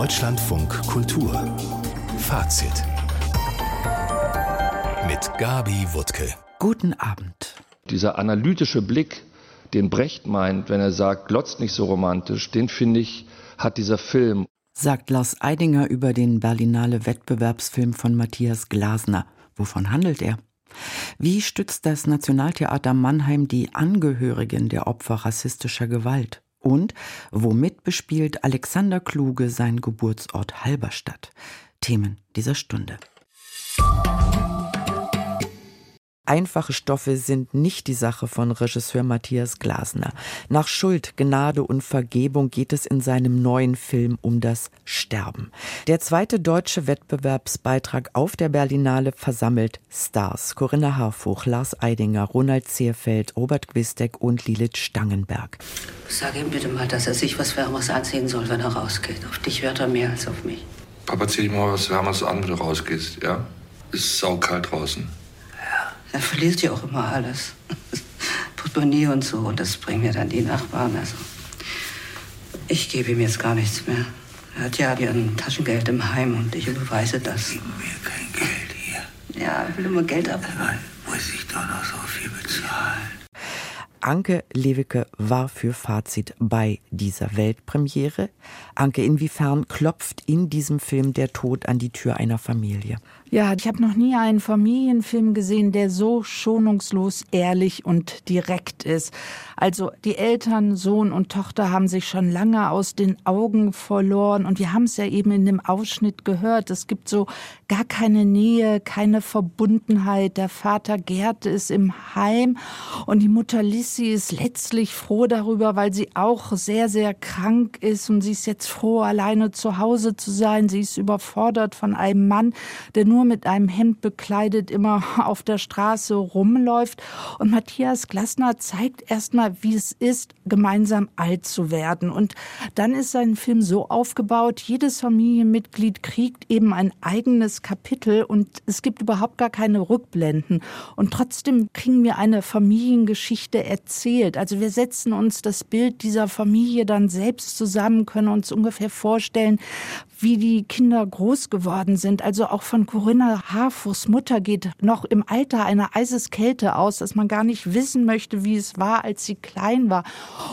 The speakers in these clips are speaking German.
Deutschlandfunk Kultur Fazit mit Gabi Wuttke. Guten Abend. Dieser analytische Blick, den Brecht meint, wenn er sagt, glotzt nicht so romantisch, den finde ich, hat dieser Film. Sagt Lars Eidinger über den Berlinale Wettbewerbsfilm von Matthias Glasner. Wovon handelt er? Wie stützt das Nationaltheater Mannheim die Angehörigen der Opfer rassistischer Gewalt? Und womit bespielt Alexander Kluge seinen Geburtsort Halberstadt? Themen dieser Stunde. Einfache Stoffe sind nicht die Sache von Regisseur Matthias Glasner. Nach Schuld, Gnade und Vergebung geht es in seinem neuen Film um das Sterben. Der zweite deutsche Wettbewerbsbeitrag auf der Berlinale versammelt Stars. Corinna Harfuch, Lars Eidinger, Ronald Zierfeld, Robert Quistek und Lilith Stangenberg. Sag ihm bitte mal, dass er sich was Wärmeres anziehen soll, wenn er rausgeht. Auf dich hört er mehr als auf mich. Papa, zieh dir mal was Wärmeres an, wenn du rausgehst, ja? Ist saukalt draußen. Er verliert ja auch immer alles. Portemonnaie und so. Und das bringen mir dann die Nachbarn. Also, ich gebe ihm jetzt gar nichts mehr. Er hat ja ein Taschengeld im Heim und ich überweise das. Gib mir kein Geld hier. Ja, er will immer Geld ab. Anke Lewicke war für Fazit bei dieser Weltpremiere. Anke, inwiefern klopft in diesem Film der Tod an die Tür einer Familie? Ja, ich habe noch nie einen Familienfilm gesehen, der so schonungslos ehrlich und direkt ist. Also die Eltern, Sohn und Tochter haben sich schon lange aus den Augen verloren und wir haben es ja eben in dem Ausschnitt gehört. Es gibt so gar keine Nähe, keine Verbundenheit. Der Vater Gerd ist im Heim und die Mutter Lissy ist letztlich froh darüber, weil sie auch sehr, sehr krank ist und sie ist jetzt froh, alleine zu Hause zu sein. Sie ist überfordert von einem Mann, der nur mit einem Hemd bekleidet immer auf der Straße rumläuft. Und Matthias Glasner zeigt erstmal, wie es ist, gemeinsam alt zu werden. Und dann ist sein Film so aufgebaut, jedes Familienmitglied kriegt eben ein eigenes Kapitel und es gibt überhaupt gar keine Rückblenden. Und trotzdem kriegen wir eine Familiengeschichte erzählt. Also wir setzen uns das Bild dieser Familie dann selbst zusammen, können uns ungefähr vorstellen, wie die Kinder groß geworden sind. Also auch von Corinna Harfuchs Mutter geht noch im Alter einer Eiseskälte aus, dass man gar nicht wissen möchte, wie es war, als sie klein war.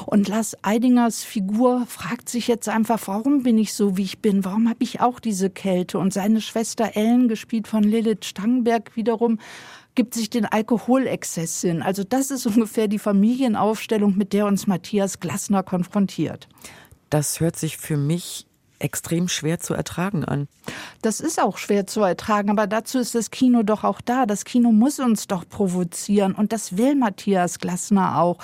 Und Lars Eidingers Figur fragt sich jetzt einfach, warum bin ich so, wie ich bin? Warum habe ich auch diese Kälte? Und seine Schwester Ellen, gespielt von Lilith Stangenberg, wiederum gibt sich den Alkoholexzess hin. Also das ist ungefähr die Familienaufstellung, mit der uns Matthias Glasner konfrontiert. Das hört sich für mich extrem schwer zu ertragen an. Das ist auch schwer zu ertragen, aber dazu ist das Kino doch auch da. Das Kino muss uns doch provozieren und das will Matthias Glasner auch.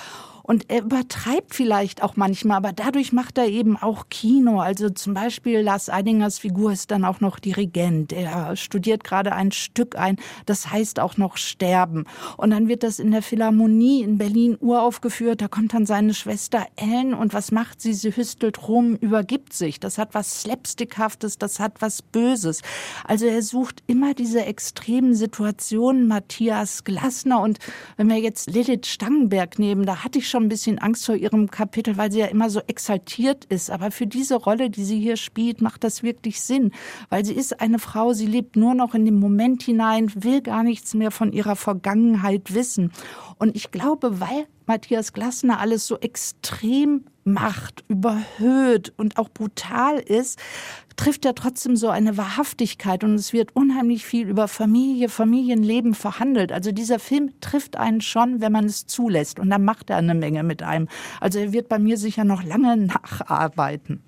Und er übertreibt vielleicht auch manchmal, aber dadurch macht er eben auch Kino. Also zum Beispiel Lars Eidingers Figur ist dann auch noch Dirigent. Er studiert gerade ein Stück ein, das heißt auch noch Sterben. Und dann wird das in der Philharmonie in Berlin uraufgeführt. Da kommt dann seine Schwester Ellen und was macht sie? Sie hüstelt rum, übergibt sich. Das hat was Slapstickhaftes, das hat was Böses. Also er sucht immer diese extremen Situationen. Matthias Glasner und wenn wir jetzt Lilith Stangenberg nehmen, da hatte ich schon ein bisschen Angst vor ihrem Kapitel, weil sie ja immer so exaltiert ist. Aber für diese Rolle, die sie hier spielt, macht das wirklich Sinn, weil sie ist eine Frau, sie lebt nur noch in den Moment hinein, will gar nichts mehr von ihrer Vergangenheit wissen. Und ich glaube, weil Matthias Glasner alles so extrem macht, überhöht und auch brutal ist, trifft er trotzdem so eine Wahrhaftigkeit und es wird unheimlich viel über Familie, Familienleben verhandelt. Also dieser Film trifft einen schon, wenn man es zulässt und dann macht er eine Menge mit einem. Also er wird bei mir sicher noch lange nacharbeiten.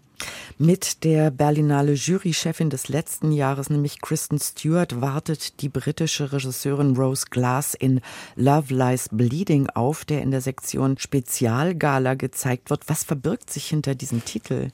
Mit der Berlinale Jurychefin des letzten Jahres, nämlich Kristen Stewart, wartet die britische Regisseurin Rose Glass in Love Lies Bleeding auf, der in der Sektion Spezialgala gezeigt wird. Was verbirgt sich hinter diesem Titel?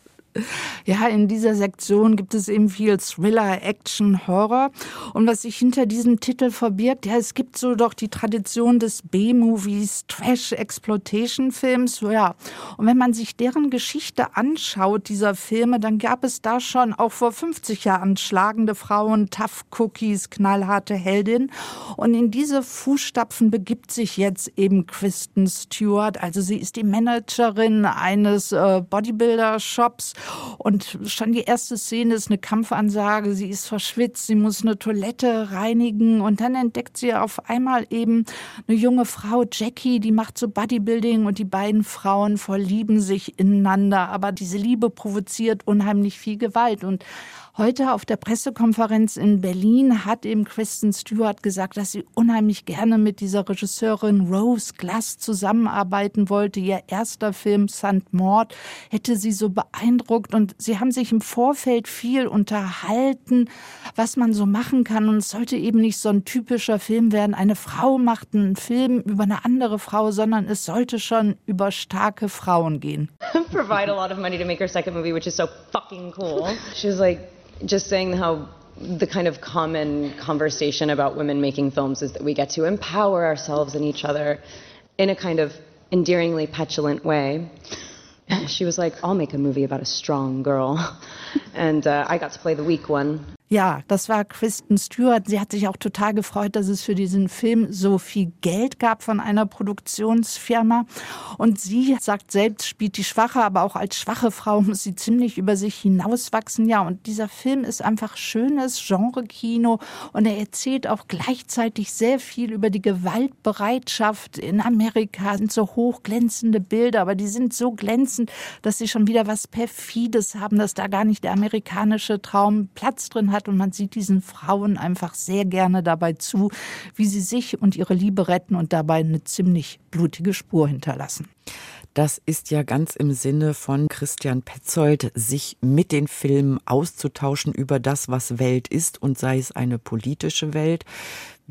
Ja, in dieser Sektion gibt es eben viel Thriller, Action, Horror. Und was sich hinter diesem Titel verbirgt, ja, es gibt so doch die Tradition des B-Movies, Trash-Exploitation-Films, ja. Und wenn man sich deren Geschichte anschaut, dieser Filme, dann gab es da schon auch vor 50 Jahren schlagende Frauen, Tough Cookies, knallharte Heldin. Und in diese Fußstapfen begibt sich jetzt eben Kristen Stewart. Also sie ist die Managerin eines äh, Bodybuilder-Shops Und schon die erste Szene ist eine Kampfansage. Sie ist verschwitzt, sie muss eine Toilette reinigen und dann entdeckt sie auf einmal eben eine junge Frau, Jackie, die macht so Bodybuilding und die beiden Frauen verlieben sich ineinander. Aber diese Liebe provoziert unheimlich viel Gewalt und Heute auf der Pressekonferenz in Berlin hat eben Kristen Stewart gesagt, dass sie unheimlich gerne mit dieser Regisseurin Rose Glass zusammenarbeiten wollte. Ihr erster Film St. Maud hätte sie so beeindruckt und sie haben sich im Vorfeld viel unterhalten, was man so machen kann. Und es sollte eben nicht so ein typischer Film werden. Eine Frau macht einen Film über eine andere Frau, sondern es sollte schon über starke Frauen gehen. Provide a lot of money to make her second movie, which is so fucking cool. She was like just saying how the kind of common conversation about women making films is that we get to empower ourselves and each other in a kind of endearingly petulant way. She was like, I'll make a movie about a strong girl. And uh, I got to play the weak one. Ja, das war Kristen Stewart. Sie hat sich auch total gefreut, dass es für diesen Film so viel Geld gab von einer Produktionsfirma. Und sie sagt selbst, spielt die Schwache, aber auch als schwache Frau muss sie ziemlich über sich hinauswachsen. Ja, und dieser Film ist einfach schönes Genre-Kino und er erzählt auch gleichzeitig sehr viel über die Gewaltbereitschaft in Amerika. Es sind so hochglänzende Bilder, aber die sind so glänzend, dass sie schon wieder was Perfides haben, dass da gar nicht der amerikanische Traum Platz drin hat hat und man sieht diesen Frauen einfach sehr gerne dabei zu, wie sie sich und ihre Liebe retten und dabei eine ziemlich blutige Spur hinterlassen. Das ist ja ganz im Sinne von Christian Petzold, sich mit den Filmen auszutauschen über das, was Welt ist und sei es eine politische Welt,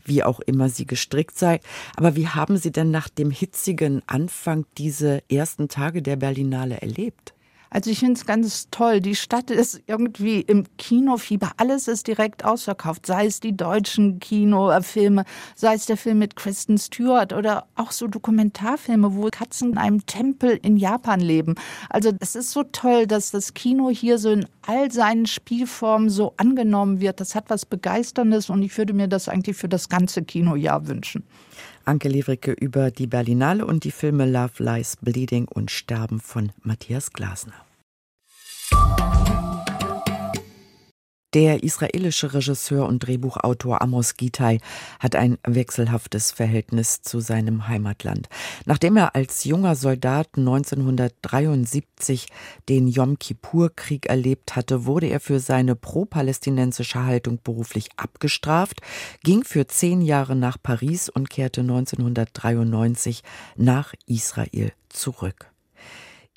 wie auch immer sie gestrickt sei. Aber wie haben Sie denn nach dem hitzigen Anfang diese ersten Tage der Berlinale erlebt? Also ich finde es ganz toll. Die Stadt ist irgendwie im Kinofieber. Alles ist direkt ausverkauft. Sei es die deutschen Kinofilme, sei es der Film mit Kristen Stewart oder auch so Dokumentarfilme, wo Katzen in einem Tempel in Japan leben. Also es ist so toll, dass das Kino hier so in all seinen Spielformen so angenommen wird. Das hat was Begeisterndes und ich würde mir das eigentlich für das ganze Kinojahr wünschen. Anke Levricke über die Berlinale und die Filme Love Lies Bleeding und Sterben von Matthias Glasner. Der israelische Regisseur und Drehbuchautor Amos Gitai hat ein wechselhaftes Verhältnis zu seinem Heimatland. Nachdem er als junger Soldat 1973 den Yom Kippur-Krieg erlebt hatte, wurde er für seine pro-palästinensische Haltung beruflich abgestraft, ging für zehn Jahre nach Paris und kehrte 1993 nach Israel zurück.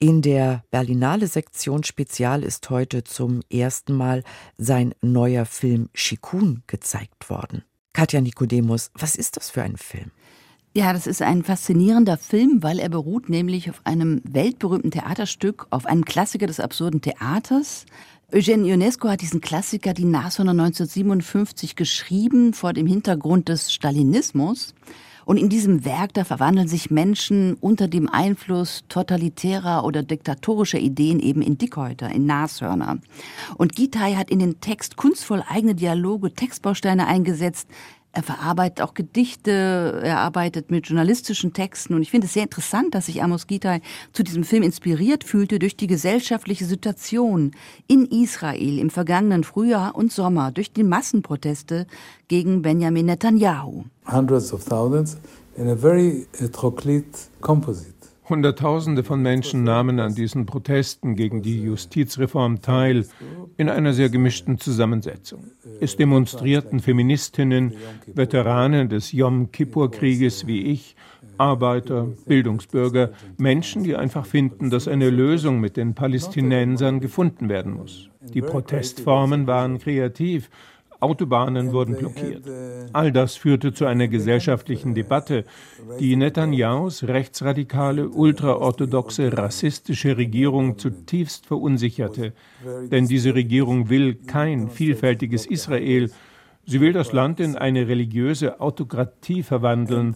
In der Berlinale Sektion Spezial ist heute zum ersten Mal sein neuer Film Shikun gezeigt worden. Katja Nikodemus, was ist das für ein Film? Ja, das ist ein faszinierender Film, weil er beruht nämlich auf einem weltberühmten Theaterstück, auf einem Klassiker des absurden Theaters. Eugene Ionesco hat diesen Klassiker Die Nashörner 1957 geschrieben vor dem Hintergrund des Stalinismus. Und in diesem Werk, da verwandeln sich Menschen unter dem Einfluss totalitärer oder diktatorischer Ideen eben in Dickhäuter, in Nashörner. Und Gitai hat in den Text kunstvoll eigene Dialoge, Textbausteine eingesetzt, er verarbeitet auch Gedichte, er arbeitet mit journalistischen Texten und ich finde es sehr interessant, dass sich Amos Gitai zu diesem Film inspiriert fühlte durch die gesellschaftliche Situation in Israel im vergangenen Frühjahr und Sommer, durch die Massenproteste gegen Benjamin Netanyahu. Hundreds of thousands in a very heteroclite composite. Hunderttausende von Menschen nahmen an diesen Protesten gegen die Justizreform teil, in einer sehr gemischten Zusammensetzung. Es demonstrierten Feministinnen, Veteranen des Yom Kippur-Krieges wie ich, Arbeiter, Bildungsbürger, Menschen, die einfach finden, dass eine Lösung mit den Palästinensern gefunden werden muss. Die Protestformen waren kreativ, Autobahnen wurden blockiert. All das führte zu einer gesellschaftlichen Debatte, die Netanyahus rechtsradikale, ultraorthodoxe, rassistische Regierung zutiefst verunsicherte. Denn diese Regierung will kein vielfältiges Israel, Sie will das Land in eine religiöse Autokratie verwandeln.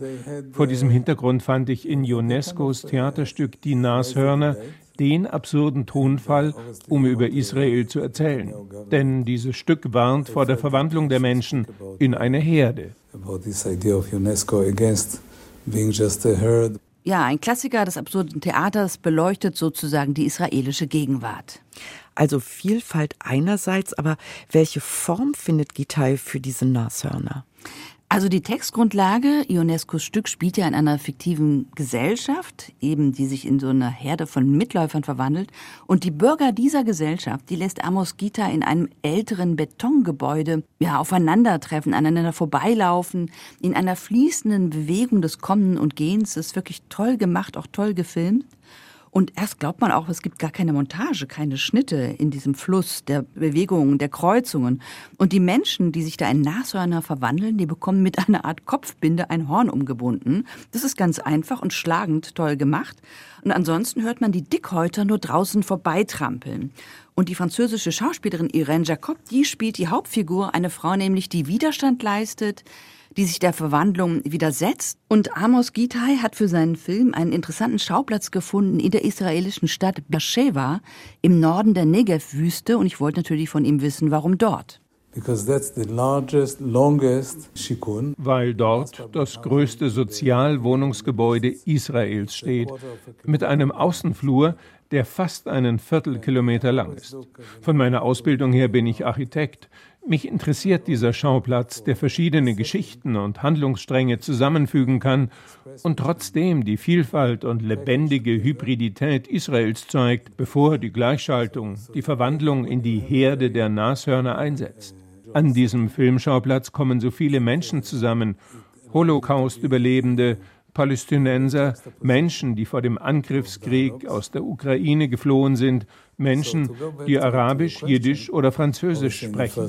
Vor diesem Hintergrund fand ich in UNESCOs Theaterstück Die Nashörner den absurden Tonfall, um über Israel zu erzählen. Denn dieses Stück warnt vor der Verwandlung der Menschen in eine Herde. Ja, ein Klassiker des absurden Theaters beleuchtet sozusagen die israelische Gegenwart. Also Vielfalt einerseits, aber welche Form findet Gitai für diese Nashörner? Also die Textgrundlage, Ionescos Stück spielt ja in einer fiktiven Gesellschaft, eben die sich in so eine Herde von Mitläufern verwandelt. Und die Bürger dieser Gesellschaft, die lässt Amos Gita in einem älteren Betongebäude ja aufeinandertreffen, aneinander vorbeilaufen, in einer fließenden Bewegung des Kommen und Gehens. Das ist wirklich toll gemacht, auch toll gefilmt. Und erst glaubt man auch, es gibt gar keine Montage, keine Schnitte in diesem Fluss der Bewegungen, der Kreuzungen. Und die Menschen, die sich da in Nashörner verwandeln, die bekommen mit einer Art Kopfbinde ein Horn umgebunden. Das ist ganz einfach und schlagend toll gemacht. Und ansonsten hört man die Dickhäuter nur draußen vorbeitrampeln. Und die französische Schauspielerin Irene Jacob, die spielt die Hauptfigur, eine Frau nämlich, die Widerstand leistet, die sich der Verwandlung widersetzt. Und Amos Gitai hat für seinen Film einen interessanten Schauplatz gefunden in der israelischen Stadt Beersheba im Norden der Negev-Wüste. Und ich wollte natürlich von ihm wissen, warum dort. Largest, Weil dort das größte Sozialwohnungsgebäude Israels steht, mit einem Außenflur, der fast einen Viertelkilometer lang ist. Von meiner Ausbildung her bin ich Architekt. Mich interessiert dieser Schauplatz, der verschiedene Geschichten und Handlungsstränge zusammenfügen kann und trotzdem die Vielfalt und lebendige Hybridität Israels zeigt, bevor die Gleichschaltung, die Verwandlung in die Herde der Nashörner einsetzt. An diesem Filmschauplatz kommen so viele Menschen zusammen, Holocaust-Überlebende, Palästinenser, Menschen, die vor dem Angriffskrieg aus der Ukraine geflohen sind, Menschen, die Arabisch, Jiddisch oder Französisch sprechen.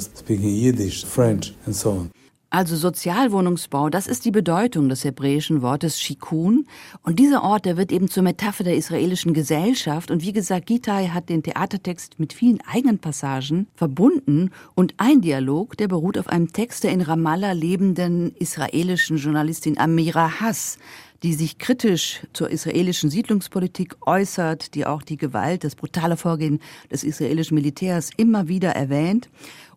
Also Sozialwohnungsbau, das ist die Bedeutung des hebräischen Wortes Shikun. Und dieser Ort, der wird eben zur Metapher der israelischen Gesellschaft. Und wie gesagt, Gitai hat den Theatertext mit vielen eigenen Passagen verbunden. Und ein Dialog, der beruht auf einem Text der in Ramallah lebenden israelischen Journalistin Amira Hass, die sich kritisch zur israelischen Siedlungspolitik äußert, die auch die Gewalt, das brutale Vorgehen des israelischen Militärs immer wieder erwähnt.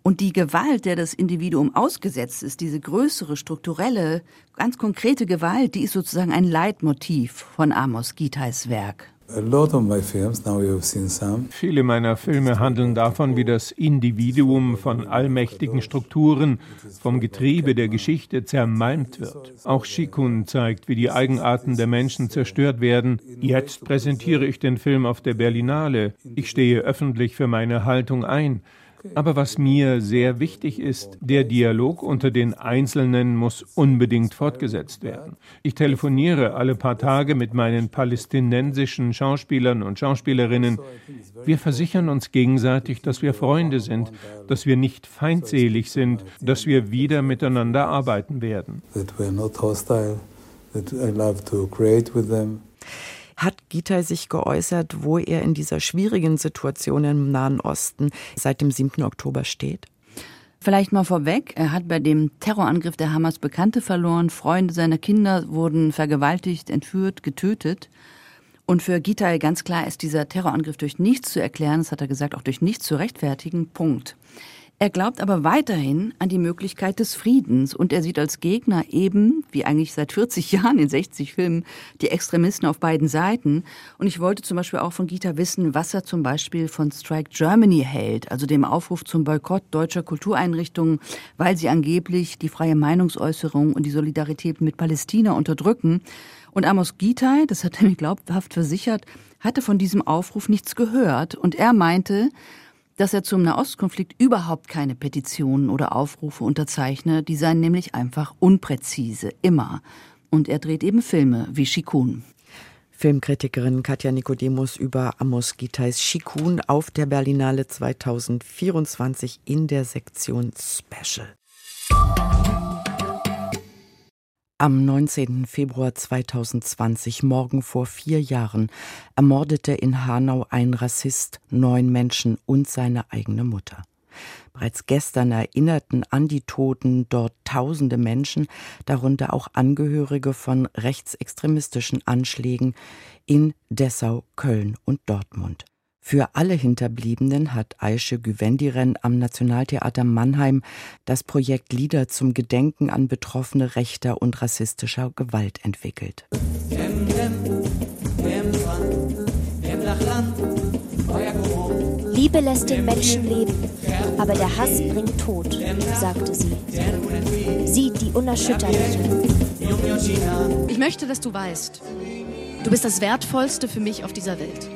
Und die Gewalt, der das Individuum ausgesetzt ist, diese größere, strukturelle, ganz konkrete Gewalt, die ist sozusagen ein Leitmotiv von Amos Gitais Werk. Viele meiner Filme handeln davon, wie das Individuum von allmächtigen Strukturen, vom Getriebe der Geschichte zermalmt wird. Auch Shikun zeigt, wie die Eigenarten der Menschen zerstört werden. Jetzt präsentiere ich den Film auf der Berlinale. Ich stehe öffentlich für meine Haltung ein. Aber was mir sehr wichtig ist, der Dialog unter den Einzelnen muss unbedingt fortgesetzt werden. Ich telefoniere alle paar Tage mit meinen palästinensischen Schauspielern und Schauspielerinnen. Wir versichern uns gegenseitig, dass wir Freunde sind, dass wir nicht feindselig sind, dass wir wieder miteinander arbeiten werden. That we're not hostile, that I love to create with them. Hat Gitai sich geäußert, wo er in dieser schwierigen Situation im Nahen Osten seit dem 7. Oktober steht? Vielleicht mal vorweg, er hat bei dem Terrorangriff der Hamas Bekannte verloren, Freunde seiner Kinder wurden vergewaltigt, entführt, getötet. Und für Gitai ganz klar ist dieser Terrorangriff durch nichts zu erklären, das hat er gesagt, auch durch nichts zu rechtfertigen. Punkt. Er glaubt aber weiterhin an die Möglichkeit des Friedens und er sieht als Gegner eben, wie eigentlich seit 40 Jahren in 60 Filmen, die Extremisten auf beiden Seiten. Und ich wollte zum Beispiel auch von Gita wissen, was er zum Beispiel von Strike Germany hält, also dem Aufruf zum Boykott deutscher Kultureinrichtungen, weil sie angeblich die freie Meinungsäußerung und die Solidarität mit Palästina unterdrücken. Und Amos Gitai, das hat er mir glaubhaft versichert, hatte von diesem Aufruf nichts gehört und er meinte, dass er zum Nahostkonflikt überhaupt keine Petitionen oder Aufrufe unterzeichne, die seien nämlich einfach unpräzise, immer. Und er dreht eben Filme wie Shikun. Filmkritikerin Katja Nikodemus über Amos Gitais Shikun auf der Berlinale 2024 in der Sektion Special. Am 19. Februar 2020, morgen vor vier Jahren, ermordete in Hanau ein Rassist neun Menschen und seine eigene Mutter. Bereits gestern erinnerten an die Toten dort tausende Menschen, darunter auch Angehörige von rechtsextremistischen Anschlägen in Dessau, Köln und Dortmund. Für alle Hinterbliebenen hat Aische Güvendiren am Nationaltheater Mannheim das Projekt Lieder zum Gedenken an Betroffene rechter und rassistischer Gewalt entwickelt. Liebe lässt den Menschen leben, aber der Hass bringt Tod, sagte sie. Sie, die Unerschütterliche. Ich möchte, dass du weißt, du bist das Wertvollste für mich auf dieser Welt.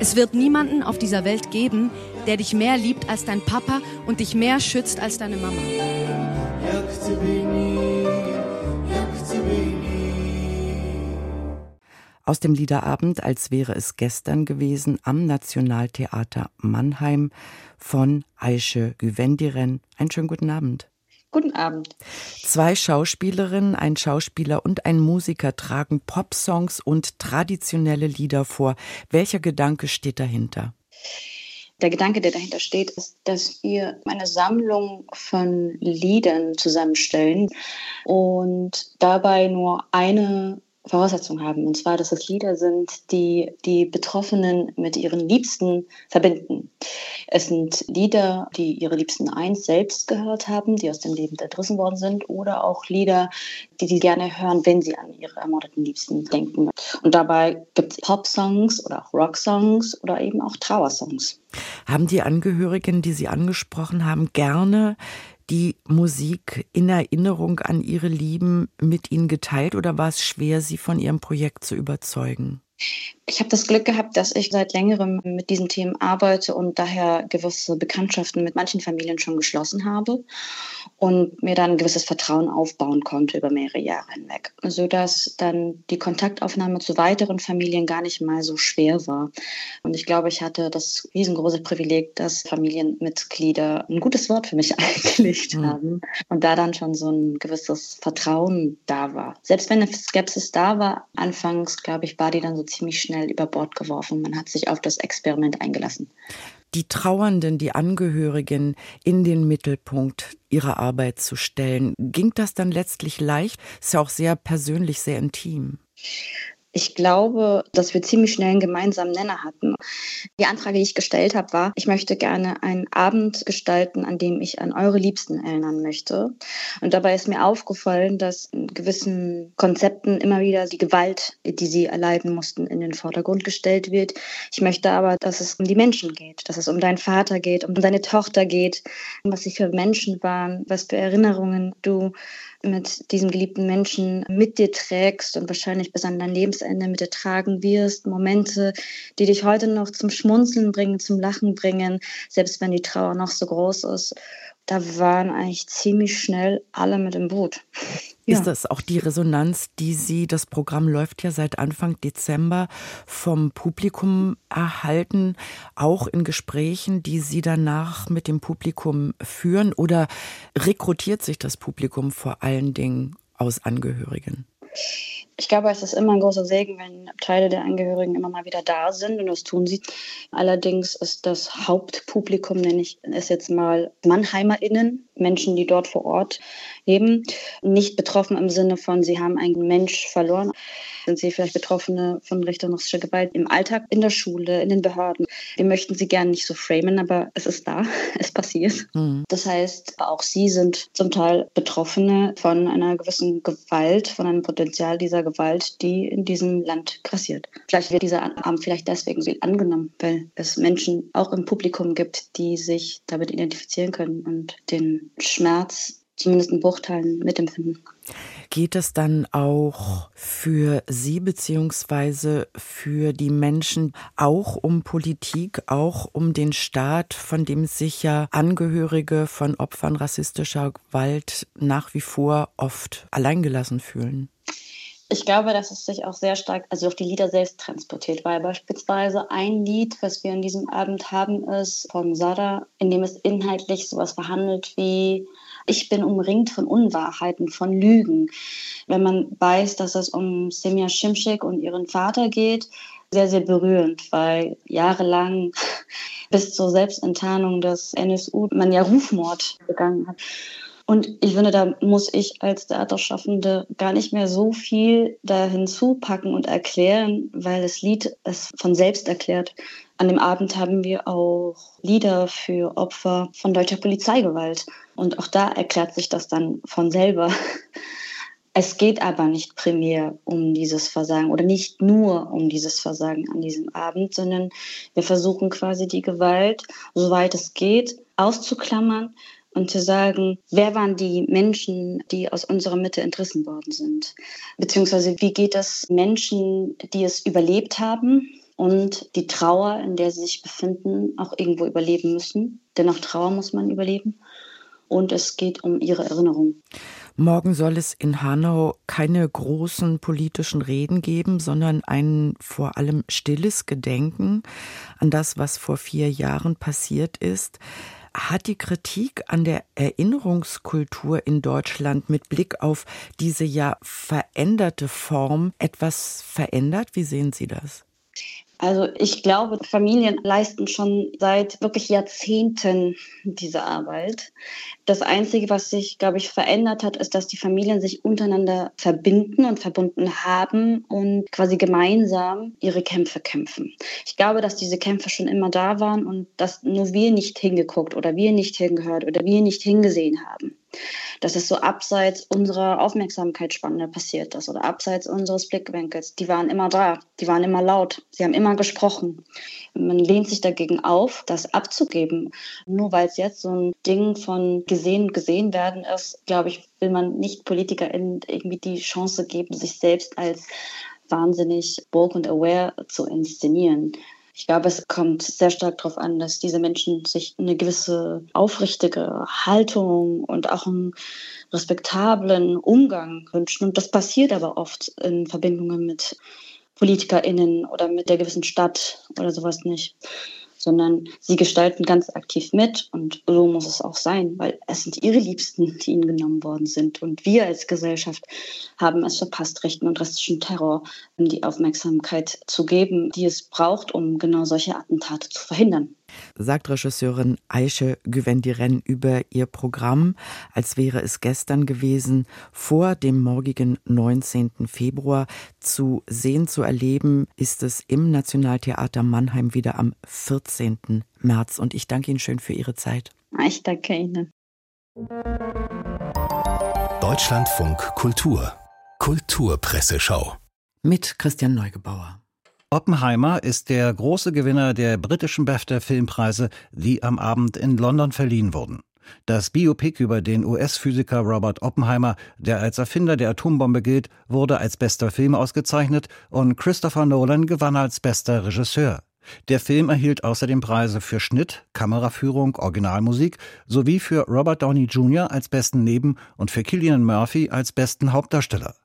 Es wird niemanden auf dieser Welt geben, der dich mehr liebt als dein Papa und dich mehr schützt als deine Mama. Aus dem Liederabend, als wäre es gestern gewesen, am Nationaltheater Mannheim von Aische Güvendiren. Einen schönen guten Abend. Guten Abend. Zwei Schauspielerinnen, ein Schauspieler und ein Musiker tragen Popsongs und traditionelle Lieder vor. Welcher Gedanke steht dahinter? Der Gedanke, der dahinter steht, ist, dass wir eine Sammlung von Liedern zusammenstellen und dabei nur eine Voraussetzung haben. Und zwar, dass es Lieder sind, die die Betroffenen mit ihren Liebsten verbinden. Es sind Lieder, die ihre Liebsten einst selbst gehört haben, die aus dem Leben entrissen worden sind, oder auch Lieder, die sie gerne hören, wenn sie an ihre ermordeten Liebsten denken. Und dabei gibt es Pop-Songs oder auch Rock-Songs oder eben auch Trauersongs. Haben die Angehörigen, die Sie angesprochen haben, gerne die Musik in Erinnerung an ihre Lieben mit ihnen geteilt oder war es schwer, sie von ihrem Projekt zu überzeugen? Ich habe das Glück gehabt, dass ich seit längerem mit diesen Themen arbeite und daher gewisse Bekanntschaften mit manchen Familien schon geschlossen habe und mir dann ein gewisses Vertrauen aufbauen konnte über mehrere Jahre hinweg, sodass dann die Kontaktaufnahme zu weiteren Familien gar nicht mal so schwer war. Und ich glaube, ich hatte das riesengroße Privileg, dass Familienmitglieder ein gutes Wort für mich eingelegt mhm. haben und da dann schon so ein gewisses Vertrauen da war. Selbst wenn eine Skepsis da war, anfangs, glaube ich, war die dann so ziemlich schnell über Bord geworfen. Man hat sich auf das Experiment eingelassen. Die Trauernden, die Angehörigen in den Mittelpunkt ihrer Arbeit zu stellen. Ging das dann letztlich leicht? Ist ja auch sehr persönlich, sehr intim. Ich glaube, dass wir ziemlich schnell einen gemeinsamen Nenner hatten. Die Anfrage, die ich gestellt habe, war, ich möchte gerne einen Abend gestalten, an dem ich an eure Liebsten erinnern möchte. Und dabei ist mir aufgefallen, dass in gewissen Konzepten immer wieder die Gewalt, die sie erleiden mussten, in den Vordergrund gestellt wird. Ich möchte aber, dass es um die Menschen geht, dass es um deinen Vater geht, um deine Tochter geht, was sie für Menschen waren, was für Erinnerungen du mit diesem geliebten Menschen mit dir trägst und wahrscheinlich bis an dein Lebensende mit dir tragen wirst. Momente, die dich heute noch zum Schmunzeln bringen, zum Lachen bringen, selbst wenn die Trauer noch so groß ist da waren eigentlich ziemlich schnell alle mit im Boot. Ja. Ist das auch die Resonanz, die Sie, das Programm läuft ja seit Anfang Dezember, vom Publikum erhalten, auch in Gesprächen, die Sie danach mit dem Publikum führen? Oder rekrutiert sich das Publikum vor allen Dingen aus Angehörigen? Ich glaube, es ist immer ein großer Segen, wenn Teile der Angehörigen immer mal wieder da sind und das tun sie. Allerdings ist das Hauptpublikum, nenne ich es jetzt mal MannheimerInnen, Menschen, die dort vor Ort leben, nicht betroffen im Sinne von, sie haben einen Mensch verloren. Sind sie vielleicht Betroffene von richterischer Gewalt im Alltag, in der Schule, in den Behörden? Wir möchten sie gerne nicht so framen, aber es ist da, es passiert. Mhm. Das heißt, auch sie sind zum Teil Betroffene von einer gewissen Gewalt, von einem Potenzial dieser Gewalt, die in diesem Land grassiert. Vielleicht wird dieser Abend vielleicht deswegen so angenommen, weil es Menschen auch im Publikum gibt, die sich damit identifizieren können und den Schmerz zumindest in Bruchteilen mitempfinden. Geht es dann auch für Sie beziehungsweise für die Menschen auch um Politik, auch um den Staat, von dem sich ja Angehörige von Opfern rassistischer Gewalt nach wie vor oft alleingelassen fühlen? Ich glaube, dass es sich auch sehr stark also auf die Lieder selbst transportiert, weil beispielsweise ein Lied, was wir an diesem Abend haben, ist von Sada, in dem es inhaltlich sowas verhandelt wie ich bin umringt von Unwahrheiten, von Lügen. Wenn man weiß, dass es um Semja Şimşek und ihren Vater geht, sehr, sehr berührend, weil jahrelang bis zur Selbstenttarnung des NSU man ja Rufmord begangen hat. Und ich finde, da muss ich als Theaterschaffende gar nicht mehr so viel da hinzupacken und erklären, weil das Lied es von selbst erklärt. An dem Abend haben wir auch Lieder für Opfer von deutscher Polizeigewalt. Und auch da erklärt sich das dann von selber. Es geht aber nicht primär um dieses Versagen oder nicht nur um dieses Versagen an diesem Abend, sondern wir versuchen quasi die Gewalt, soweit es geht, auszuklammern und zu sagen, wer waren die Menschen, die aus unserer Mitte entrissen worden sind? Beziehungsweise wie geht es Menschen, die es überlebt haben und die Trauer, in der sie sich befinden, auch irgendwo überleben müssen? Denn auch Trauer muss man überleben. Und es geht um ihre Erinnerung. Morgen soll es in Hanau keine großen politischen Reden geben, sondern ein vor allem stilles Gedenken an das, was vor vier Jahren passiert ist. Hat die Kritik an der Erinnerungskultur in Deutschland mit Blick auf diese ja veränderte Form etwas verändert? Wie sehen Sie das? Also ich glaube, Familien leisten schon seit wirklich Jahrzehnten diese Arbeit. Das Einzige, was sich, glaube ich, verändert hat, ist, dass die Familien sich untereinander verbinden und verbunden haben und quasi gemeinsam ihre Kämpfe kämpfen. Ich glaube, dass diese Kämpfe schon immer da waren und dass nur wir nicht hingeguckt oder wir nicht hingehört oder wir nicht hingesehen haben dass es so abseits unserer Aufmerksamkeitsspanne passiert ist oder abseits unseres Blickwinkels. Die waren immer da, die waren immer laut, sie haben immer gesprochen. Man lehnt sich dagegen auf, das abzugeben. Nur weil es jetzt so ein Ding von gesehen, gesehen werden ist, glaube ich, will man nicht PolitikerInnen irgendwie die Chance geben, sich selbst als wahnsinnig woke und aware zu inszenieren. Ich glaube, es kommt sehr stark darauf an, dass diese Menschen sich eine gewisse aufrichtige Haltung und auch einen respektablen Umgang wünschen. Und das passiert aber oft in Verbindungen mit PolitikerInnen oder mit der gewissen Stadt oder sowas nicht sondern sie gestalten ganz aktiv mit und so muss es auch sein, weil es sind ihre Liebsten, die ihnen genommen worden sind. Und wir als Gesellschaft haben es verpasst, rechten und rassischen Terror die Aufmerksamkeit zu geben, die es braucht, um genau solche Attentate zu verhindern sagt Regisseurin Aische Güvendiren über ihr Programm, als wäre es gestern gewesen, vor dem morgigen 19. Februar zu sehen, zu erleben, ist es im Nationaltheater Mannheim wieder am 14. März. Und ich danke Ihnen schön für Ihre Zeit. Ich danke Ihnen. Deutschlandfunk Kultur Kulturpresseschau mit Christian Neugebauer. Oppenheimer ist der große Gewinner der britischen BAFTA-Filmpreise, die am Abend in London verliehen wurden. Das Biopic über den US-Physiker Robert Oppenheimer, der als Erfinder der Atombombe gilt, wurde als bester Film ausgezeichnet und Christopher Nolan gewann als bester Regisseur. Der Film erhielt außerdem Preise für Schnitt, Kameraführung, Originalmusik sowie für Robert Downey Jr. als besten Neben- und für Killian Murphy als besten Hauptdarsteller.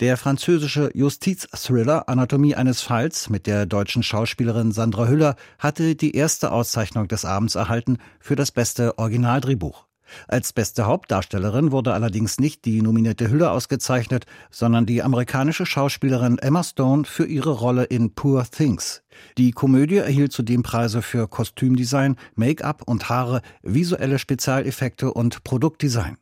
Der französische Justizthriller Anatomie eines Falls mit der deutschen Schauspielerin Sandra Hüller hatte die erste Auszeichnung des Abends erhalten für das beste Originaldrehbuch. Als beste Hauptdarstellerin wurde allerdings nicht die nominierte Hüller ausgezeichnet, sondern die amerikanische Schauspielerin Emma Stone für ihre Rolle in Poor Things. Die Komödie erhielt zudem Preise für Kostümdesign, Make-up und Haare, visuelle Spezialeffekte und Produktdesign.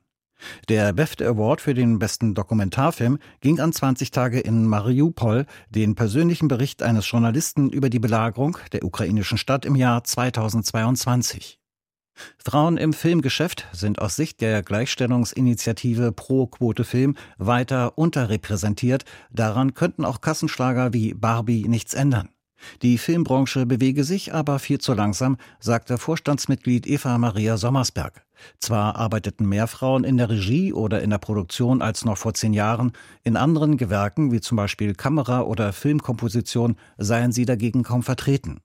Der BAFTA Award für den besten Dokumentarfilm ging an 20 Tage in Mariupol, den persönlichen Bericht eines Journalisten über die Belagerung der ukrainischen Stadt im Jahr 2022. Frauen im Filmgeschäft sind aus Sicht der Gleichstellungsinitiative Pro Quote Film weiter unterrepräsentiert. Daran könnten auch Kassenschlager wie Barbie nichts ändern. Die Filmbranche bewege sich aber viel zu langsam, sagte Vorstandsmitglied Eva Maria Sommersberg. Zwar arbeiteten mehr Frauen in der Regie oder in der Produktion als noch vor zehn Jahren, in anderen Gewerken wie zum Beispiel Kamera- oder Filmkomposition seien sie dagegen kaum vertreten.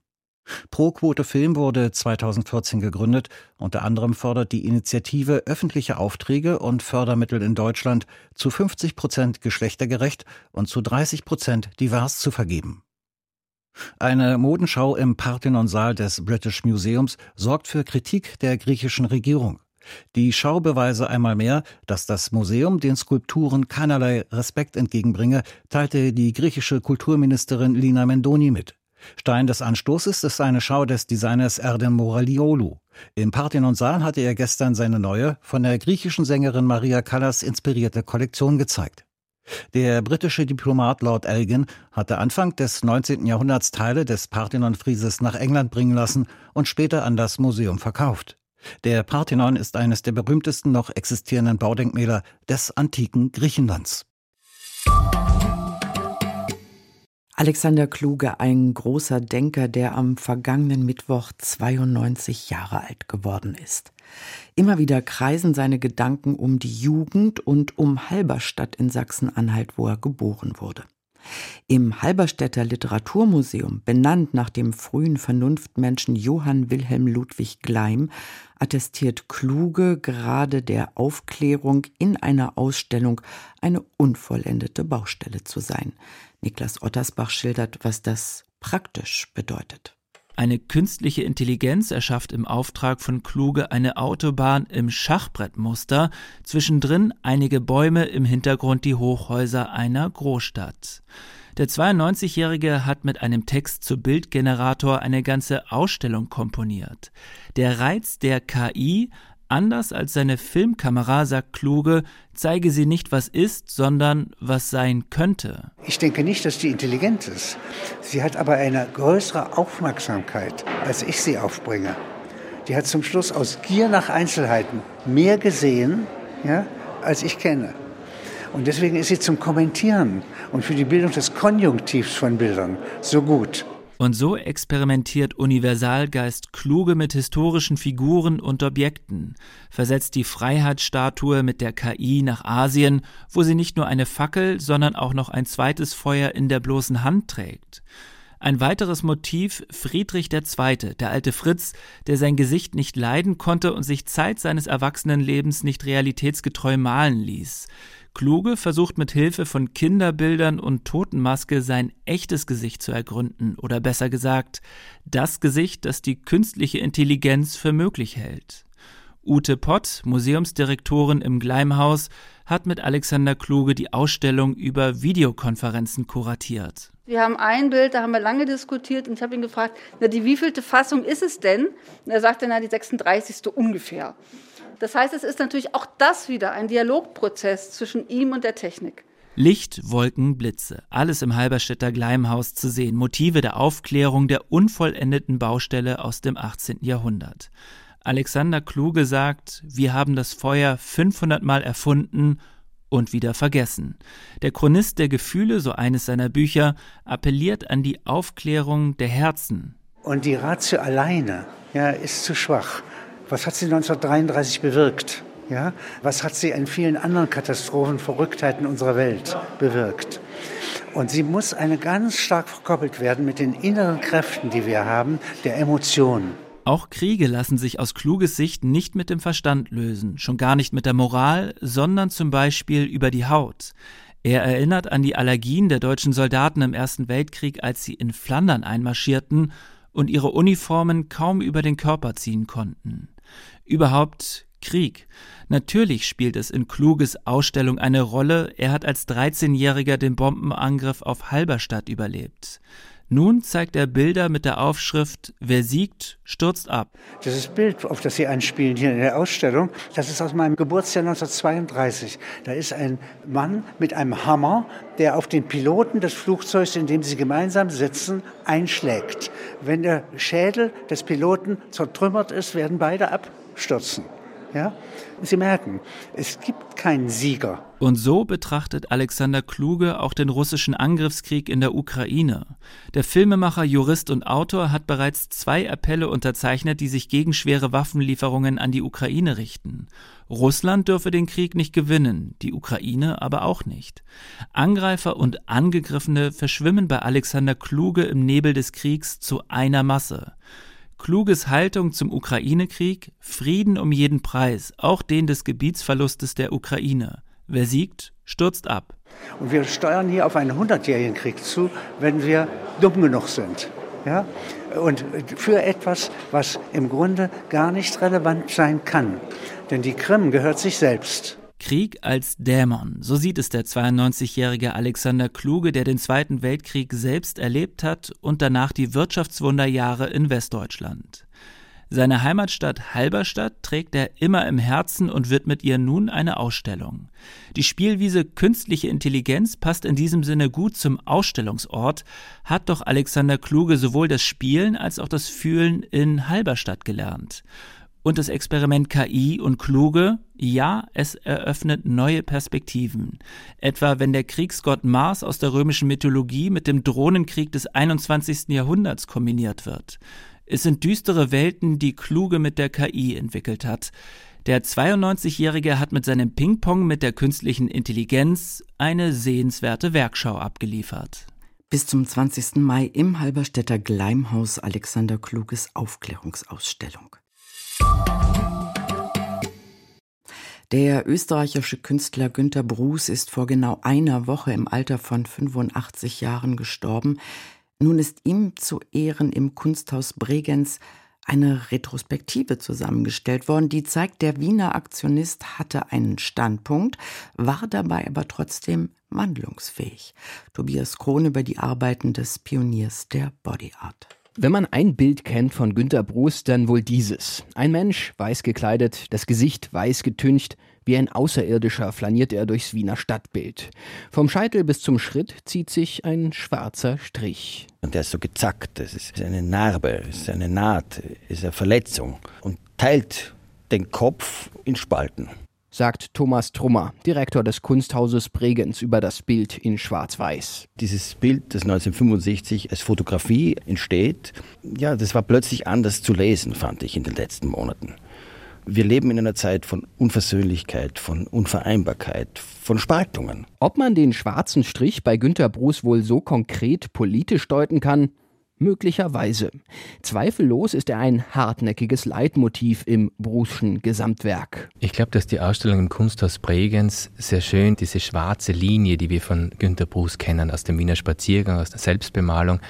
Pro Quote Film wurde 2014 gegründet. Unter anderem fordert die Initiative öffentliche Aufträge und Fördermittel in Deutschland zu 50 Prozent geschlechtergerecht und zu 30 Prozent divers zu vergeben. Eine Modenschau im Parthenonsaal des British Museums sorgt für Kritik der griechischen Regierung. Die Schau beweise einmal mehr, dass das Museum den Skulpturen keinerlei Respekt entgegenbringe, teilte die griechische Kulturministerin Lina Mendoni mit. Stein des Anstoßes ist eine Schau des Designers Erden Moraliolu. Im Parthenonsaal hatte er gestern seine neue, von der griechischen Sängerin Maria Callas inspirierte Kollektion gezeigt. Der britische Diplomat Lord Elgin hatte Anfang des 19. Jahrhunderts Teile des Parthenon-Frieses nach England bringen lassen und später an das Museum verkauft. Der Parthenon ist eines der berühmtesten noch existierenden Baudenkmäler des antiken Griechenlands. Alexander Kluge, ein großer Denker, der am vergangenen Mittwoch 92 Jahre alt geworden ist. Immer wieder kreisen seine Gedanken um die Jugend und um Halberstadt in Sachsen-Anhalt, wo er geboren wurde. Im Halberstädter Literaturmuseum, benannt nach dem frühen Vernunftmenschen Johann Wilhelm Ludwig Gleim, attestiert Kluge gerade der Aufklärung in einer Ausstellung eine unvollendete Baustelle zu sein. Niklas Ottersbach schildert, was das praktisch bedeutet. Eine künstliche Intelligenz erschafft im Auftrag von Kluge eine Autobahn im Schachbrettmuster, zwischendrin einige Bäume, im Hintergrund die Hochhäuser einer Großstadt. Der 92-Jährige hat mit einem Text zu Bildgenerator eine ganze Ausstellung komponiert. Der Reiz der KI, Anders als seine Filmkamera sagt Kluge, zeige sie nicht, was ist, sondern was sein könnte. Ich denke nicht, dass die intelligent ist. Sie hat aber eine größere Aufmerksamkeit, als ich sie aufbringe. Die hat zum Schluss aus Gier nach Einzelheiten mehr gesehen, ja, als ich kenne. Und deswegen ist sie zum Kommentieren und für die Bildung des Konjunktivs von Bildern so gut. Und so experimentiert Universalgeist kluge mit historischen Figuren und Objekten, versetzt die Freiheitsstatue mit der KI nach Asien, wo sie nicht nur eine Fackel, sondern auch noch ein zweites Feuer in der bloßen Hand trägt. Ein weiteres Motiv Friedrich II., der alte Fritz, der sein Gesicht nicht leiden konnte und sich Zeit seines Erwachsenenlebens nicht realitätsgetreu malen ließ. Kluge versucht mit Hilfe von Kinderbildern und Totenmaske sein echtes Gesicht zu ergründen oder besser gesagt, das Gesicht, das die künstliche Intelligenz für möglich hält. Ute Pott, Museumsdirektorin im Gleimhaus, hat mit Alexander Kluge die Ausstellung über Videokonferenzen kuratiert. Wir haben ein Bild, da haben wir lange diskutiert und ich habe ihn gefragt, na, die wievielte Fassung ist es denn? Und er sagte, na, die 36. ungefähr. Das heißt, es ist natürlich auch das wieder ein Dialogprozess zwischen ihm und der Technik. Licht, Wolken, Blitze, alles im Halberstädter Gleimhaus zu sehen, Motive der Aufklärung der unvollendeten Baustelle aus dem 18. Jahrhundert. Alexander Kluge sagt, wir haben das Feuer 500 Mal erfunden und wieder vergessen. Der Chronist der Gefühle, so eines seiner Bücher, appelliert an die Aufklärung der Herzen. Und die Ratio alleine ja, ist zu schwach. Was hat sie 1933 bewirkt? Ja? Was hat sie in vielen anderen Katastrophen, Verrücktheiten unserer Welt bewirkt? Und sie muss eine ganz stark verkoppelt werden mit den inneren Kräften, die wir haben, der Emotionen. Auch Kriege lassen sich aus kluges Sicht nicht mit dem Verstand lösen, schon gar nicht mit der Moral, sondern zum Beispiel über die Haut. Er erinnert an die Allergien der deutschen Soldaten im Ersten Weltkrieg, als sie in Flandern einmarschierten und ihre Uniformen kaum über den Körper ziehen konnten. Überhaupt Krieg. Natürlich spielt es in Kluges Ausstellung eine Rolle, er hat als 13-Jähriger den Bombenangriff auf Halberstadt überlebt. Nun zeigt er Bilder mit der Aufschrift Wer siegt, stürzt ab. Dieses Bild, auf das Sie anspielen hier in der Ausstellung, das ist aus meinem Geburtsjahr 1932. Da ist ein Mann mit einem Hammer, der auf den Piloten des Flugzeugs, in dem sie gemeinsam sitzen, einschlägt. Wenn der Schädel des Piloten zertrümmert ist, werden beide abstürzen. Ja? Sie merken, es gibt keinen Sieger. Und so betrachtet Alexander Kluge auch den russischen Angriffskrieg in der Ukraine. Der Filmemacher, Jurist und Autor hat bereits zwei Appelle unterzeichnet, die sich gegen schwere Waffenlieferungen an die Ukraine richten. Russland dürfe den Krieg nicht gewinnen, die Ukraine aber auch nicht. Angreifer und Angegriffene verschwimmen bei Alexander Kluge im Nebel des Kriegs zu einer Masse. Kluges Haltung zum Ukraine-Krieg, Frieden um jeden Preis, auch den des Gebietsverlustes der Ukraine. Wer siegt, stürzt ab. Und wir steuern hier auf einen hundertjährigen Krieg zu, wenn wir dumm genug sind. Ja? Und für etwas, was im Grunde gar nicht relevant sein kann. Denn die Krim gehört sich selbst. Krieg als Dämon, so sieht es der 92-jährige Alexander Kluge, der den Zweiten Weltkrieg selbst erlebt hat und danach die Wirtschaftswunderjahre in Westdeutschland. Seine Heimatstadt Halberstadt trägt er immer im Herzen und widmet ihr nun eine Ausstellung. Die Spielwiese Künstliche Intelligenz passt in diesem Sinne gut zum Ausstellungsort, hat doch Alexander Kluge sowohl das Spielen als auch das Fühlen in Halberstadt gelernt. Und das Experiment KI und Kluge, ja, es eröffnet neue Perspektiven. Etwa wenn der Kriegsgott Mars aus der römischen Mythologie mit dem Drohnenkrieg des 21. Jahrhunderts kombiniert wird. Es sind düstere Welten, die Kluge mit der KI entwickelt hat. Der 92-Jährige hat mit seinem Ping-Pong mit der künstlichen Intelligenz eine sehenswerte Werkschau abgeliefert. Bis zum 20. Mai im Halberstädter Gleimhaus Alexander Kluges Aufklärungsausstellung. Der österreichische Künstler Günter Bruß ist vor genau einer Woche im Alter von 85 Jahren gestorben. Nun ist ihm zu Ehren im Kunsthaus Bregenz eine Retrospektive zusammengestellt worden, die zeigt, der Wiener Aktionist hatte einen Standpunkt, war dabei aber trotzdem wandlungsfähig. Tobias Krohn über die Arbeiten des Pioniers der Body Art. Wenn man ein Bild kennt von Günter Bruß, dann wohl dieses. Ein Mensch, weiß gekleidet, das Gesicht weiß getüncht, wie ein Außerirdischer flaniert er durchs Wiener Stadtbild. Vom Scheitel bis zum Schritt zieht sich ein schwarzer Strich. Und der ist so gezackt, das ist eine Narbe, ist eine Naht, ist eine Verletzung und teilt den Kopf in Spalten sagt Thomas Trummer, Direktor des Kunsthauses Bregenz, über das Bild in Schwarz-Weiß. Dieses Bild, das 1965 als Fotografie entsteht, ja, das war plötzlich anders zu lesen, fand ich in den letzten Monaten. Wir leben in einer Zeit von Unversöhnlichkeit, von Unvereinbarkeit, von Spaltungen. Ob man den schwarzen Strich bei Günter Bruß wohl so konkret politisch deuten kann, Möglicherweise. Zweifellos ist er ein hartnäckiges Leitmotiv im Brußschen Gesamtwerk. Ich glaube, dass die Ausstellung im Kunsthaus Bregenz sehr schön diese schwarze Linie, die wir von Günter Bruß kennen, aus dem Wiener Spaziergang, aus der Selbstbemalung,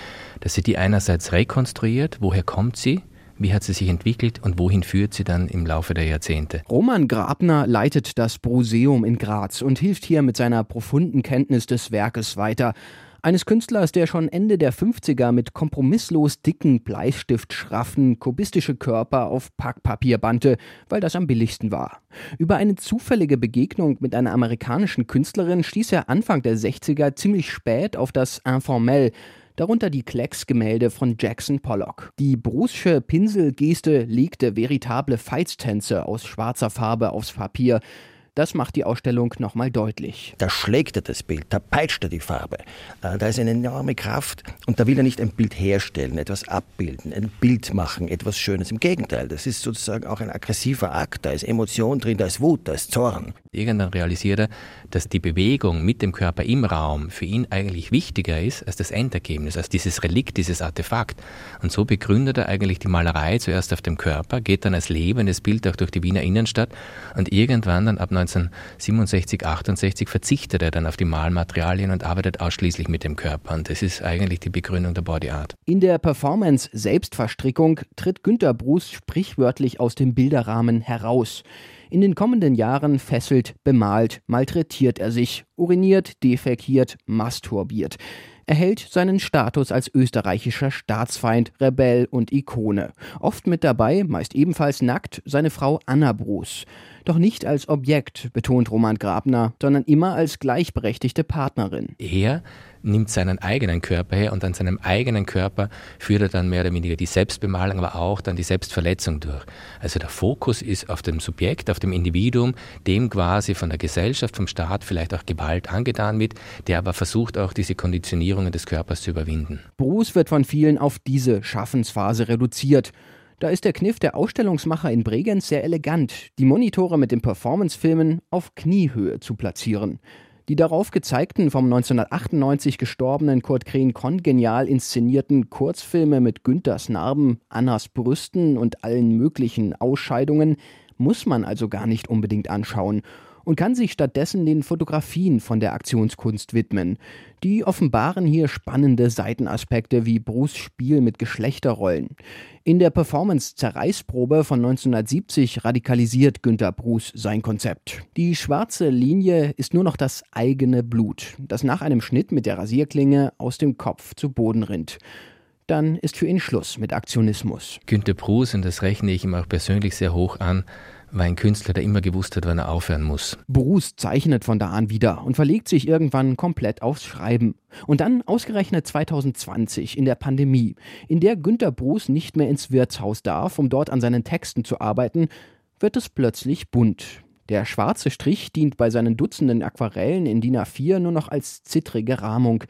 dass sie die einerseits rekonstruiert, woher kommt sie, wie hat sie sich entwickelt und wohin führt sie dann im Laufe der Jahrzehnte? Roman Grabner leitet das Bruseum in Graz und hilft hier mit seiner profunden Kenntnis des Werkes weiter. Eines Künstlers, der schon Ende der 50er mit kompromisslos dicken, Bleistiftschraffen kubistische Körper auf Packpapier bannte, weil das am billigsten war. Über eine zufällige Begegnung mit einer amerikanischen Künstlerin stieß er Anfang der 60er ziemlich spät auf das Informell, darunter die Klecks-Gemälde von Jackson Pollock. Die Brußsche Pinselgeste legte veritable Feitstänze aus schwarzer Farbe aufs Papier. Das macht die Ausstellung nochmal deutlich. Da schlägt er das Bild, da peitscht er die Farbe. Äh, da ist eine enorme Kraft und da will er nicht ein Bild herstellen, etwas abbilden, ein Bild machen, etwas Schönes. Im Gegenteil, das ist sozusagen auch ein aggressiver Akt. Da ist Emotion drin, da ist Wut, da ist Zorn. Irgendwann realisiert er, dass die Bewegung mit dem Körper im Raum für ihn eigentlich wichtiger ist als das Endergebnis, als dieses Relikt, dieses Artefakt. Und so begründet er eigentlich die Malerei zuerst auf dem Körper, geht dann als lebendes Bild auch durch die Wiener Innenstadt und irgendwann dann ab 1967, 68 verzichtet er dann auf die Malmaterialien und arbeitet ausschließlich mit dem Körper. Und das ist eigentlich die Begründung der Body Art. In der Performance Selbstverstrickung tritt Günter Bruß sprichwörtlich aus dem Bilderrahmen heraus. In den kommenden Jahren fesselt, bemalt, malträtiert er sich, uriniert, defekiert, masturbiert. Er hält seinen Status als österreichischer Staatsfeind, Rebell und Ikone. Oft mit dabei, meist ebenfalls nackt, seine Frau Anna Bruß. Doch nicht als Objekt, betont Roman Grabner, sondern immer als gleichberechtigte Partnerin. Er nimmt seinen eigenen Körper her und an seinem eigenen Körper führt er dann mehr oder weniger die Selbstbemalung, aber auch dann die Selbstverletzung durch. Also der Fokus ist auf dem Subjekt, auf dem Individuum, dem quasi von der Gesellschaft, vom Staat vielleicht auch Gewalt angetan wird, der aber versucht auch diese Konditionierungen des Körpers zu überwinden. Bruce wird von vielen auf diese Schaffensphase reduziert. Da ist der Kniff der Ausstellungsmacher in Bregenz sehr elegant, die Monitore mit den Performancefilmen auf Kniehöhe zu platzieren. Die darauf gezeigten vom 1998 gestorbenen Kurt Krehn kongenial inszenierten Kurzfilme mit Günthers Narben, Annas Brüsten und allen möglichen Ausscheidungen muss man also gar nicht unbedingt anschauen und kann sich stattdessen den Fotografien von der Aktionskunst widmen. Die offenbaren hier spannende Seitenaspekte wie Bruce Spiel mit Geschlechterrollen. In der Performance Zerreißprobe von 1970 radikalisiert Günter Bruce sein Konzept. Die schwarze Linie ist nur noch das eigene Blut, das nach einem Schnitt mit der Rasierklinge aus dem Kopf zu Boden rinnt. dann ist für ihn Schluss mit Aktionismus. Günter Bruce, und das rechne ich ihm auch persönlich sehr hoch an, war ein Künstler, der immer gewusst hat, wann er aufhören muss. Bruce zeichnet von da an wieder und verlegt sich irgendwann komplett aufs Schreiben. Und dann ausgerechnet 2020 in der Pandemie, in der Günter Bruce nicht mehr ins Wirtshaus darf, um dort an seinen Texten zu arbeiten, wird es plötzlich bunt. Der schwarze Strich dient bei seinen Dutzenden Aquarellen in DIN A4 nur noch als zittrige Rahmung.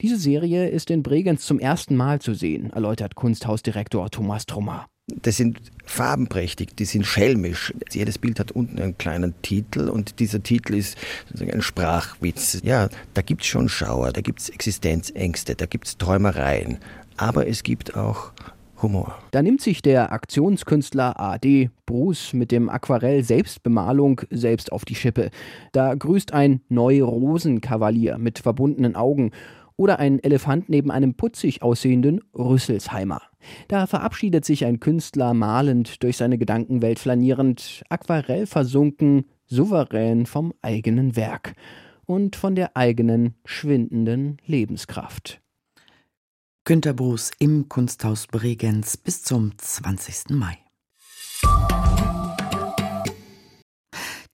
Diese Serie ist in Bregenz zum ersten Mal zu sehen, erläutert Kunsthausdirektor Thomas Trummer. Das sind farbenprächtig, die sind schelmisch. Jedes Bild hat unten einen kleinen Titel und dieser Titel ist ein Sprachwitz. Ja, da gibt es schon Schauer, da gibt es Existenzängste, da gibt es Träumereien. Aber es gibt auch Humor. Da nimmt sich der Aktionskünstler AD Bruce mit dem Aquarell Selbstbemalung selbst auf die Schippe. Da grüßt ein Neu-Rosen-Kavalier mit verbundenen Augen oder ein Elefant neben einem putzig aussehenden Rüsselsheimer. Da verabschiedet sich ein Künstler malend durch seine Gedankenwelt flanierend, Aquarell versunken, souverän vom eigenen Werk und von der eigenen schwindenden Lebenskraft. Günter Bruce im Kunsthaus Bregenz bis zum 20. Mai.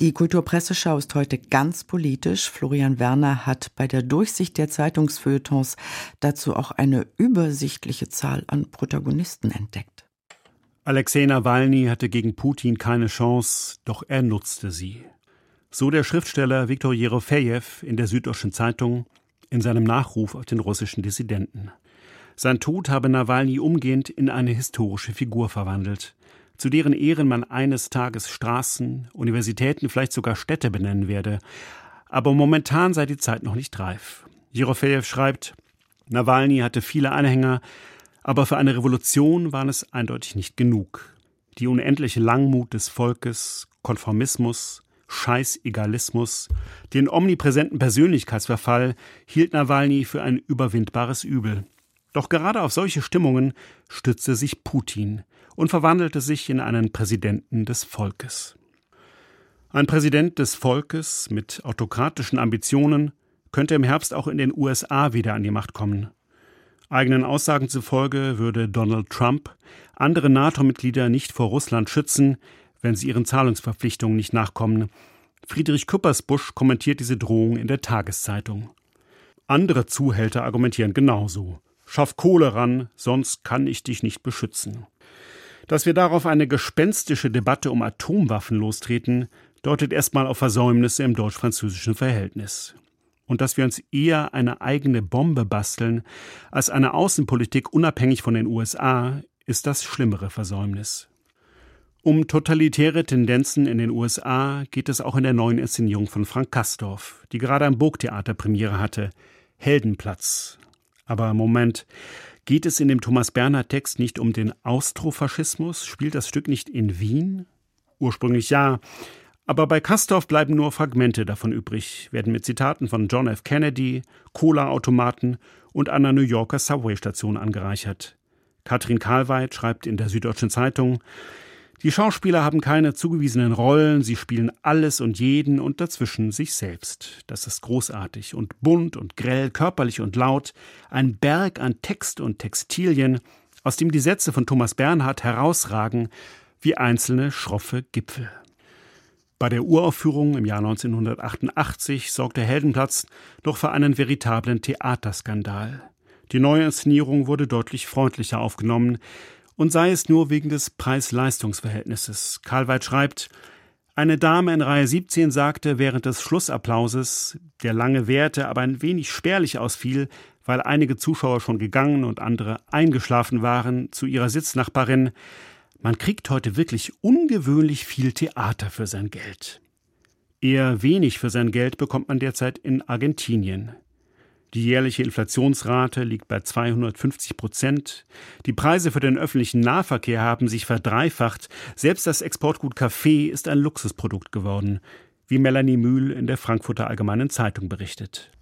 Die Kulturpresseschau ist heute ganz politisch. Florian Werner hat bei der Durchsicht der Zeitungsfeuilletons dazu auch eine übersichtliche Zahl an Protagonisten entdeckt. Alexei Nawalny hatte gegen Putin keine Chance, doch er nutzte sie. So der Schriftsteller Viktor Jerofejew in der Süddeutschen Zeitung in seinem Nachruf auf den russischen Dissidenten. Sein Tod habe Nawalny umgehend in eine historische Figur verwandelt zu deren Ehren man eines Tages Straßen, Universitäten, vielleicht sogar Städte benennen werde. Aber momentan sei die Zeit noch nicht reif. Jerofejew schreibt, Nawalny hatte viele Anhänger, aber für eine Revolution waren es eindeutig nicht genug. Die unendliche Langmut des Volkes, Konformismus, Scheißegalismus, den omnipräsenten Persönlichkeitsverfall hielt Nawalny für ein überwindbares Übel. Doch gerade auf solche Stimmungen stützte sich Putin, und verwandelte sich in einen Präsidenten des Volkes. Ein Präsident des Volkes mit autokratischen Ambitionen könnte im Herbst auch in den USA wieder an die Macht kommen. Eigenen Aussagen zufolge würde Donald Trump andere NATO-Mitglieder nicht vor Russland schützen, wenn sie ihren Zahlungsverpflichtungen nicht nachkommen. Friedrich Küppersbusch kommentiert diese Drohung in der Tageszeitung. Andere Zuhälter argumentieren genauso. Schaff Kohle ran, sonst kann ich dich nicht beschützen. Dass wir darauf eine gespenstische Debatte um Atomwaffen lostreten, deutet erstmal auf Versäumnisse im deutsch-französischen Verhältnis. Und dass wir uns eher eine eigene Bombe basteln als eine Außenpolitik unabhängig von den USA, ist das schlimmere Versäumnis. Um totalitäre Tendenzen in den USA geht es auch in der neuen Inszenierung von Frank Kastorf, die gerade am Burgtheater Premiere hatte. Heldenplatz. Aber Moment, Geht es in dem Thomas Bernhard Text nicht um den Austrofaschismus? Spielt das Stück nicht in Wien? Ursprünglich ja, aber bei Kastorf bleiben nur Fragmente davon übrig, werden mit Zitaten von John F. Kennedy, Cola-Automaten und einer New Yorker Subway-Station angereichert. Katrin Karlweit schreibt in der Süddeutschen Zeitung, die Schauspieler haben keine zugewiesenen Rollen, sie spielen alles und jeden und dazwischen sich selbst. Das ist großartig und bunt und grell, körperlich und laut, ein Berg an Text und Textilien, aus dem die Sätze von Thomas Bernhard herausragen wie einzelne schroffe Gipfel. Bei der Uraufführung im Jahr 1988 sorgte Heldenplatz noch für einen veritablen Theaterskandal. Die neue Inszenierung wurde deutlich freundlicher aufgenommen, und sei es nur wegen des Preis-Leistungs-Verhältnisses. Karlweit schreibt, eine Dame in Reihe 17 sagte während des Schlussapplauses, der lange währte, aber ein wenig spärlich ausfiel, weil einige Zuschauer schon gegangen und andere eingeschlafen waren, zu ihrer Sitznachbarin, man kriegt heute wirklich ungewöhnlich viel Theater für sein Geld. Eher wenig für sein Geld bekommt man derzeit in Argentinien. Die jährliche Inflationsrate liegt bei 250 Prozent. Die Preise für den öffentlichen Nahverkehr haben sich verdreifacht. Selbst das Exportgut Kaffee ist ein Luxusprodukt geworden, wie Melanie Mühl in der Frankfurter Allgemeinen Zeitung berichtet.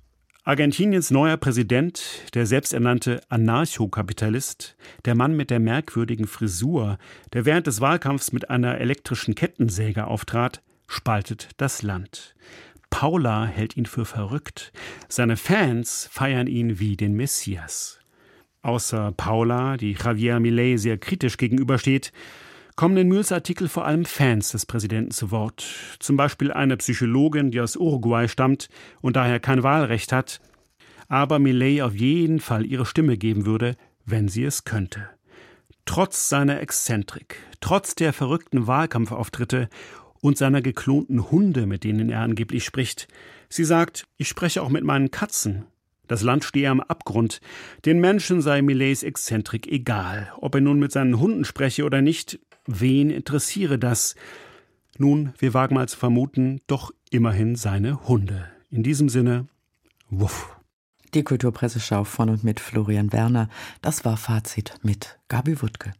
Argentiniens neuer Präsident, der selbsternannte Anarchokapitalist, der Mann mit der merkwürdigen Frisur, der während des Wahlkampfs mit einer elektrischen Kettensäge auftrat, spaltet das Land. Paula hält ihn für verrückt. Seine Fans feiern ihn wie den Messias. Außer Paula, die Javier Millet sehr kritisch gegenübersteht, kommen in Mühls Artikel vor allem Fans des Präsidenten zu Wort. Zum Beispiel eine Psychologin, die aus Uruguay stammt und daher kein Wahlrecht hat, aber Millet auf jeden Fall ihre Stimme geben würde, wenn sie es könnte. Trotz seiner Exzentrik, trotz der verrückten Wahlkampfauftritte und seiner geklonten Hunde, mit denen er angeblich spricht. Sie sagt, ich spreche auch mit meinen Katzen. Das Land stehe am Abgrund. Den Menschen sei Millets Exzentrik egal. Ob er nun mit seinen Hunden spreche oder nicht, Wen interessiere das? Nun, wir wagen mal zu vermuten, doch immerhin seine Hunde. In diesem Sinne, wuff. Die Kulturpresseschau von und mit Florian Werner. Das war Fazit mit Gabi Wuttke.